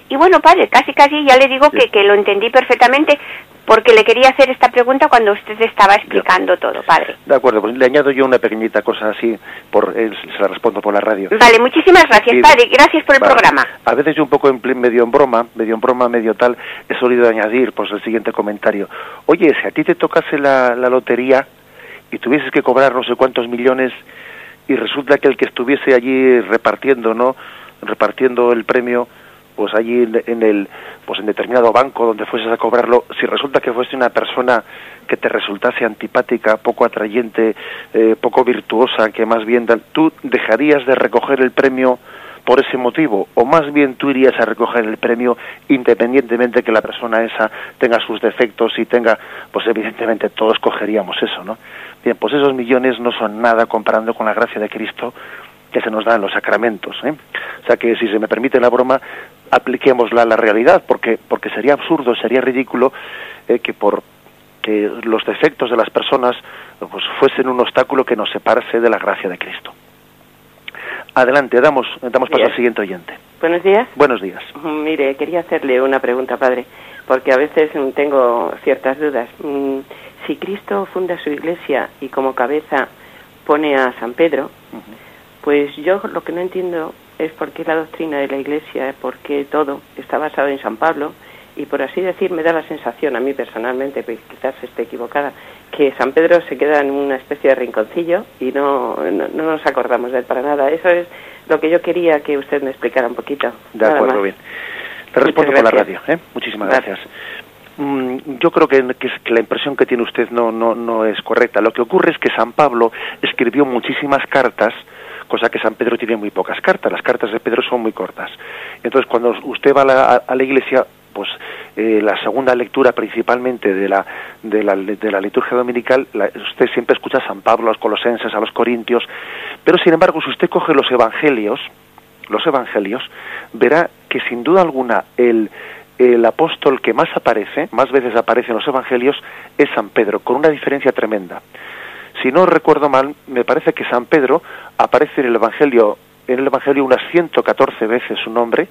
Y bueno, padre, casi casi ya le digo que, que lo entendí perfectamente, porque le quería hacer esta pregunta cuando usted estaba explicando todo, padre. De acuerdo, pues le añado yo una pequeñita cosa así, por, eh, se la respondo por la radio. Vale, muchísimas gracias, padre, gracias por el programa. A veces yo un poco en, medio en broma, medio en broma, medio tal, he solido añadir pues el siguiente comentario. Oye, si a ti te tocase la, la lotería y tuvieses que cobrar no sé cuántos millones y resulta que el que estuviese allí repartiendo, ¿no? Repartiendo el premio pues allí en, el pues en determinado banco donde fueses a cobrarlo si resulta que fuese una persona que te resultase antipática poco atrayente eh, poco virtuosa que más bien tú dejarías de recoger el premio por ese motivo o más bien tú irías a recoger el premio independientemente que la persona esa tenga sus defectos y tenga pues evidentemente todos cogeríamos eso no bien pues esos millones no son nada comparando con la gracia de Cristo que se nos da en los sacramentos. ¿eh? O sea que si se me permite la broma, apliquémosla a la realidad, porque, porque sería absurdo, sería ridículo eh, que por que los defectos de las personas pues, fuesen un obstáculo que nos separase de la gracia de Cristo. Adelante, damos, damos paso al siguiente oyente. Buenos días. Buenos días. Mire, quería hacerle una pregunta, padre, porque a veces tengo ciertas dudas. Mm, si Cristo funda su iglesia y como cabeza pone a San Pedro, pues yo lo que no entiendo es por qué la doctrina de la Iglesia, por qué todo está basado en San Pablo y por así decir me da la sensación a mí personalmente, pues quizás esté equivocada, que San Pedro se queda en una especie de rinconcillo y no, no, nos acordamos de él para nada. Eso es lo que yo quería que usted me explicara un poquito. De acuerdo, bien. Te respondo por la radio. ¿eh? Muchísimas gracias. Mm, yo creo que, que, la impresión que tiene usted no, no, no es correcta. Lo que ocurre es que San Pablo escribió muchísimas cartas cosa que San Pedro tiene muy pocas cartas, las cartas de Pedro son muy cortas. Entonces, cuando usted va a la, iglesia, pues eh, la segunda lectura principalmente de la, de la, de la liturgia dominical, usted siempre escucha a San Pablo, a los colosenses, a los corintios, pero sin embargo, si usted coge los evangelios, los evangelios, verá que sin duda alguna el, el apóstol que más aparece, más veces aparece en los evangelios, es San Pedro, con una diferencia tremenda. Si no recuerdo mal, me parece que San Pedro aparece en el Evangelio en el Evangelio unas 114 veces su nombre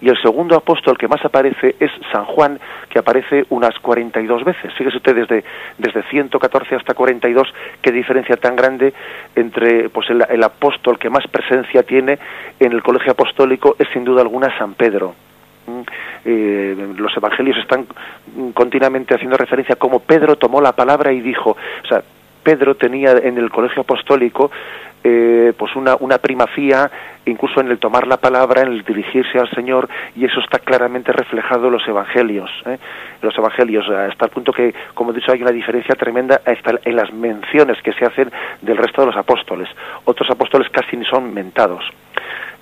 y el segundo apóstol que más aparece es San Juan, que aparece unas 42 veces. Fíjese usted desde, desde 114 hasta 42, qué diferencia tan grande entre pues el, apóstol que más presencia tiene en el colegio apostólico es sin duda alguna San Pedro. Mm, eh, los evangelios están continuamente haciendo referencia a cómo Pedro tomó la palabra y dijo, o sea, Pedro tenía en el colegio apostólico eh, pues una, una primacía incluso en el tomar la palabra, en el dirigirse al Señor, y eso está claramente reflejado en los evangelios, ¿eh? los evangelios, hasta el punto que, como he dicho, hay una diferencia tremenda en las menciones que se hacen del resto de los apóstoles. Otros apóstoles casi ni son mentados.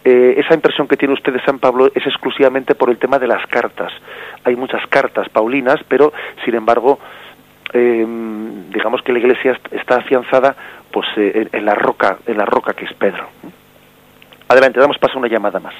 Eh, esa impresión que tiene usted de San Pablo es exclusivamente por el tema de las cartas. Hay muchas cartas paulinas, pero, sin embargo, eh, digamos que la iglesia está afianzada pues eh, en, la roca en la roca que es Pedro. Adelante damos paso a una llamada más.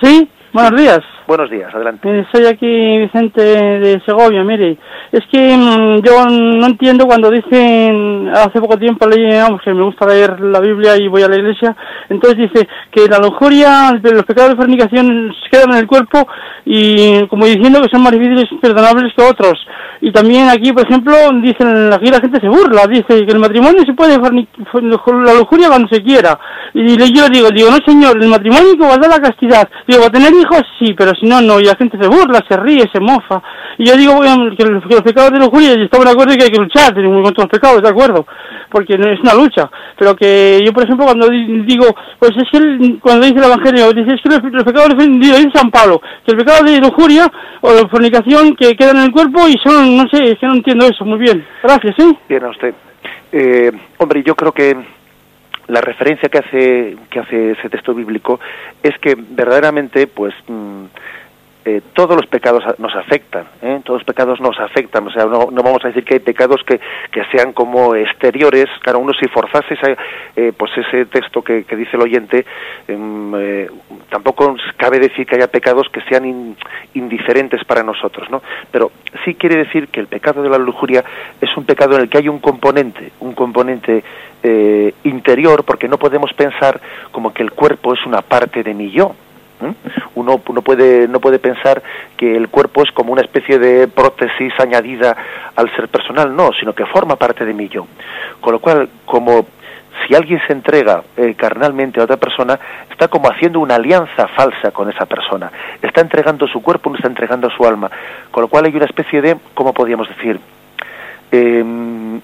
Sí buenos días buenos días adelante eh, soy aquí Vicente de Segovia mire es que mm, yo no entiendo cuando dicen hace poco tiempo leí vamos que me gusta leer la Biblia y voy a la iglesia entonces dice que la lujuria los pecados de fornicación quedan en el cuerpo y como diciendo que son más difíciles perdonables que otros y también aquí, por ejemplo, dicen, aquí la gente se burla, dice que el matrimonio se puede la lujuria cuando se quiera. Y yo digo, digo, no señor, el matrimonio que guarda la castidad. Digo, a tener sí, pero si no, no. Y la gente se burla, se ríe, se mofa. Y yo digo, que, los pecados de lujuria, y estamos de acuerdo que hay que luchar contra los pecados, de acuerdo, porque es una lucha. Pero que yo, por ejemplo, cuando digo, pues es que cuando dice el Evangelio, dice, es que los, pecados de dice San Pablo, que el pecado de lujuria o de fornicación que queda en el cuerpo y son no sé, es que no entiendo eso. Muy bien. Gracias, ¿sí? Bien, a usted. Eh, hombre, yo creo que la referencia que hace, que hace ese texto bíblico es que verdaderamente, pues, mm, eh, todos los pecados nos afectan, ¿eh? todos los pecados nos afectan, o sea, no, vamos a decir que hay pecados que, que sean como exteriores, claro, uno si forzase eh, pues ese texto que, que dice el oyente, em, eh, tampoco cabe decir que haya pecados que sean indiferentes para nosotros, ¿no? Pero sí quiere decir que el pecado de la lujuria es un pecado en el que hay un componente, un componente interior, porque no podemos pensar como que el cuerpo es una parte de mi yo, uno, puede, no puede pensar que el cuerpo es como una especie de prótesis añadida al ser personal, no, sino que forma parte de mí yo. Con lo cual, como si alguien se entrega eh, carnalmente a otra persona, está como haciendo una alianza falsa con esa persona. Está entregando su cuerpo, no está entregando su alma. Con lo cual hay una especie de, ¿cómo podríamos decir? Em,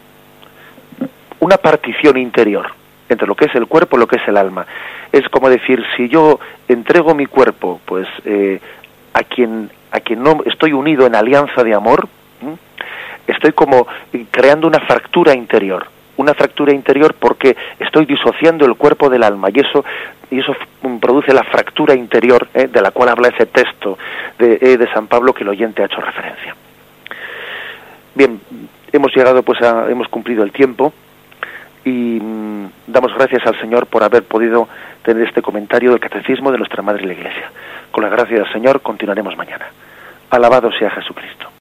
una partición interior entre lo que es el cuerpo y lo que es el alma. Es como decir, si yo entrego mi cuerpo, pues eh, a quien a quien no estoy unido en alianza de amor, estoy como creando una fractura interior, una fractura interior porque estoy disociando el cuerpo del alma y eso y eso produce la fractura interior eh, de la cual habla ese texto de, eh, de San Pablo que el oyente ha hecho referencia. Bien, hemos llegado pues a, hemos cumplido el tiempo y mm, damos gracias al Señor por haber podido tener este comentario del Catecismo de nuestra Madre la Iglesia. Con la gracia del Señor continuaremos mañana. Alabado sea Jesucristo.